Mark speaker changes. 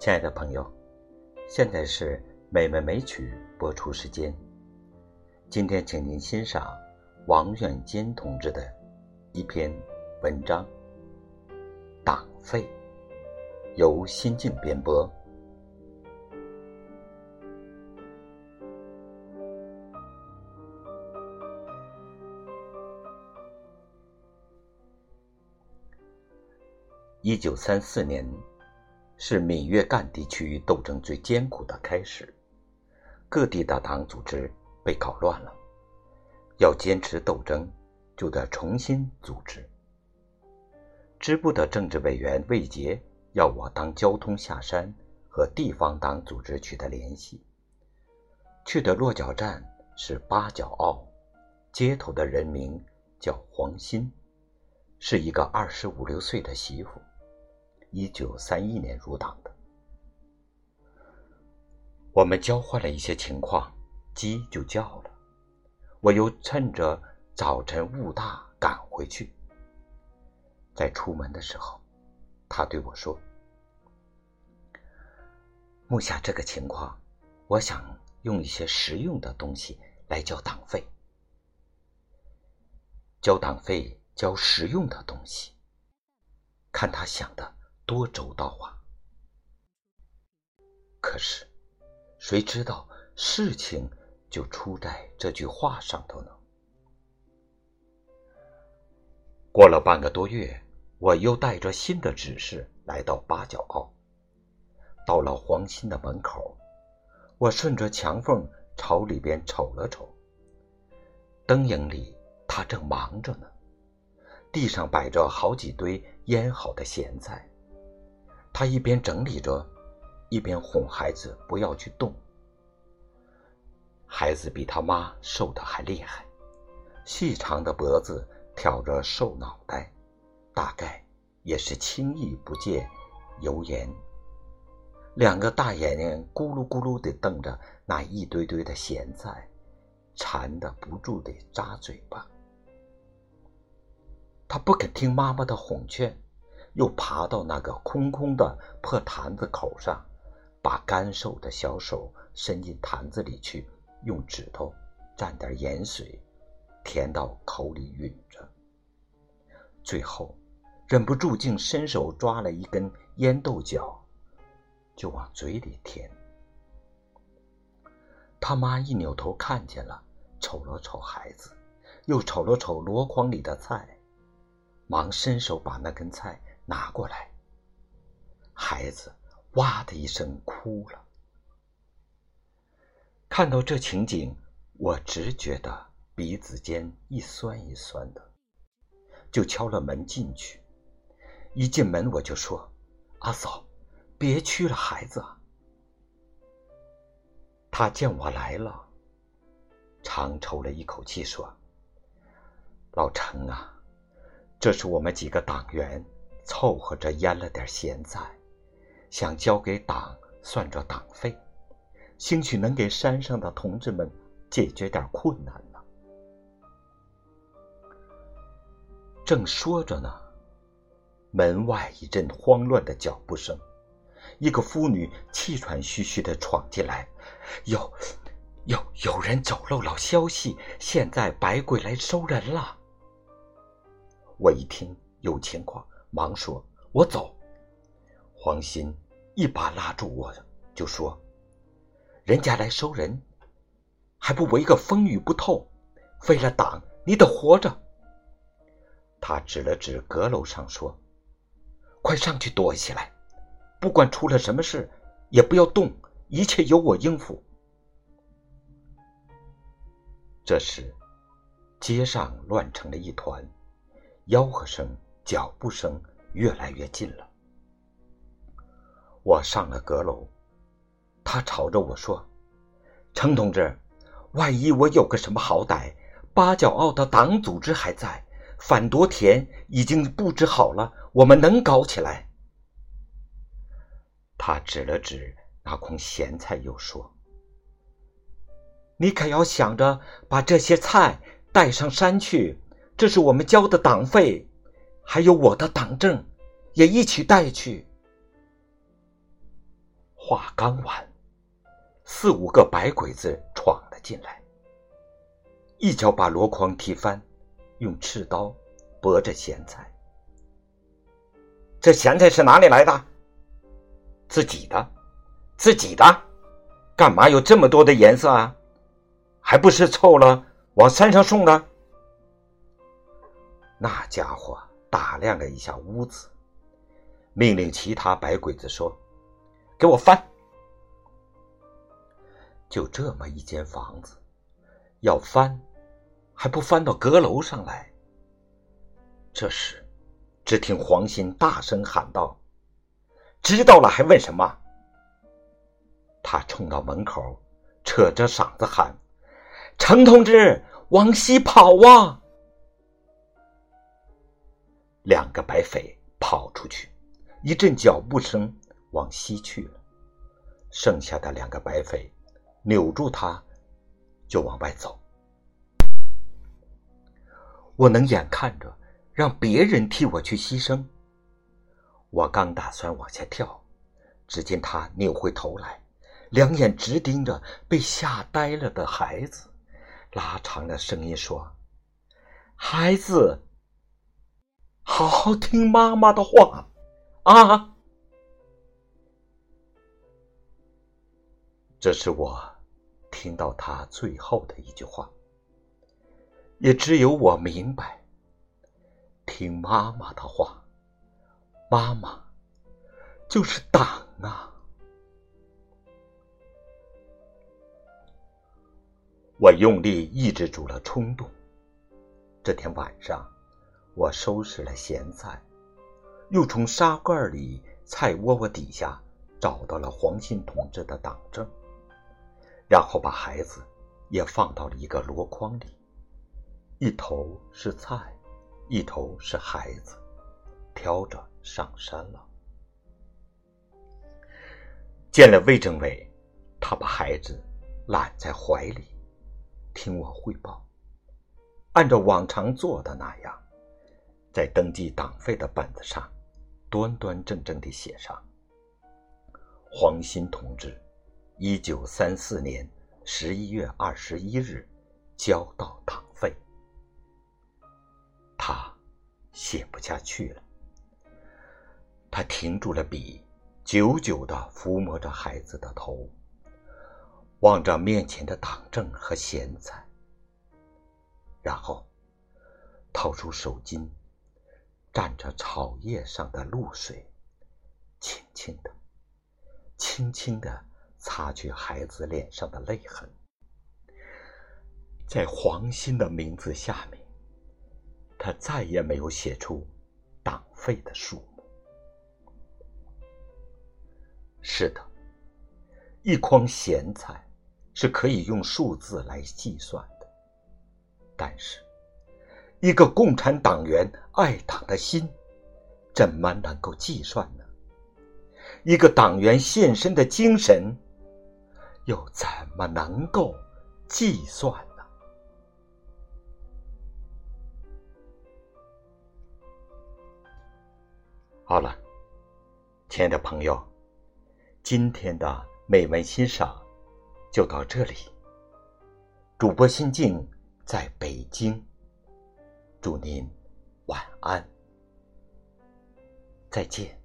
Speaker 1: 亲爱的朋友，现在是美文美曲播出时间。今天，请您欣赏王远坚同志的一篇文章《党费》，由心境编播。一九三四年。是闽粤赣地区斗争最艰苦的开始，各地的党组织被搞乱了，要坚持斗争，就得重新组织。支部的政治委员魏杰要我当交通下山，和地方党组织取得联系。去的落脚站是八角坳，接头的人名叫黄鑫，是一个二十五六岁的媳妇。一九三一年入党的，我们交换了一些情况，鸡就叫了。我又趁着早晨雾大赶回去。在出门的时候，他对我说：“目下这个情况，我想用一些实用的东西来交党费。交党费，交实用的东西。看他想的。”多周到啊！可是，谁知道事情就出在这句话上头呢？过了半个多月，我又带着新的指示来到八角坳，到了黄鑫的门口，我顺着墙缝朝里边瞅了瞅，灯影里他正忙着呢，地上摆着好几堆腌好的咸菜。他一边整理着，一边哄孩子不要去动。孩子比他妈瘦的还厉害，细长的脖子挑着瘦脑袋，大概也是轻易不戒油盐。两个大眼睛咕噜咕噜地瞪着那一堆堆的咸菜，馋得不住地扎嘴巴。他不肯听妈妈的哄劝。又爬到那个空空的破坛子口上，把干瘦的小手伸进坛子里去，用指头蘸点盐水，填到口里吮着。最后，忍不住竟伸手抓了一根烟豆角，就往嘴里填。他妈一扭头看见了，瞅了瞅孩子，又瞅了瞅箩筐里的菜，忙伸手把那根菜。拿过来，孩子哇的一声哭了。看到这情景，我只觉得鼻子尖一酸一酸的，就敲了门进去。一进门我就说：“阿嫂，别去了，孩子。”他见我来了，长抽了一口气说：“老程啊，这是我们几个党员。”凑合着腌了点咸菜，想交给党算着党费，兴许能给山上的同志们解决点困难呢。正说着呢，门外一阵慌乱的脚步声，一个妇女气喘吁吁的闯进来，有，有有人走漏了消息，现在白鬼来收人了。我一听有情况。忙说：“我走。”黄鑫一把拉住我，就说：“人家来收人，还不围个风雨不透？为了党，你得活着。”他指了指阁楼上说：“快上去躲起来，不管出了什么事，也不要动，一切由我应付。”这时，街上乱成了一团，吆喝声。脚步声越来越近了。我上了阁楼，他朝着我说：“程同志，万一我有个什么好歹，八角坳的党组织还在，反夺田已经布置好了，我们能搞起来。”他指了指那筐咸菜，又说：“你可要想着把这些菜带上山去，这是我们交的党费。”还有我的党证，也一起带去。话刚完，四五个白鬼子闯了进来，一脚把箩筐踢翻，用赤刀剥着咸菜。这咸菜是哪里来的？自己的，自己的，干嘛有这么多的颜色啊？还不是凑了往山上送的？那家伙打量了一下屋子，命令其他白鬼子说：“给我翻！”就这么一间房子，要翻，还不翻到阁楼上来？这时。只听黄鑫大声喊道：“知道了还问什么？”他冲到门口，扯着嗓子喊：“程同志，往西跑啊！”两个白匪跑出去，一阵脚步声往西去了。剩下的两个白匪扭住他，就往外走。我能眼看着。让别人替我去牺牲。我刚打算往下跳，只见他扭回头来，两眼直盯着被吓呆了的孩子，拉长了声音说：“孩子，好好听妈妈的话，啊！”这是我听到他最后的一句话，也只有我明白。听妈妈的话，妈妈就是党啊！我用力抑制住了冲动。这天晚上，我收拾了咸菜，又从沙罐里、菜窝窝底下找到了黄信同志的党证，然后把孩子也放到了一个箩筐里，一头是菜。一头是孩子，挑着上山了。见了魏政委，他把孩子揽在怀里，听我汇报。按照往常做的那样，在登记党费的本子上，端端正正地写上：“黄鑫同志，一九三四年十一月二十一日交到党费。”他写不下去了，他停住了笔，久久的抚摸着孩子的头，望着面前的党证和咸菜，然后掏出手巾，蘸着草叶上的露水，轻轻的、轻轻的擦去孩子脸上的泪痕，在黄鑫的名字下面。他再也没有写出党费的数目。是的，一筐咸菜是可以用数字来计算的，但是一个共产党员爱党的心，怎么能够计算呢？一个党员献身的精神，又怎么能够计算呢？好了，亲爱的朋友，今天的美文欣赏就到这里。主播心静在北京，祝您晚安，再见。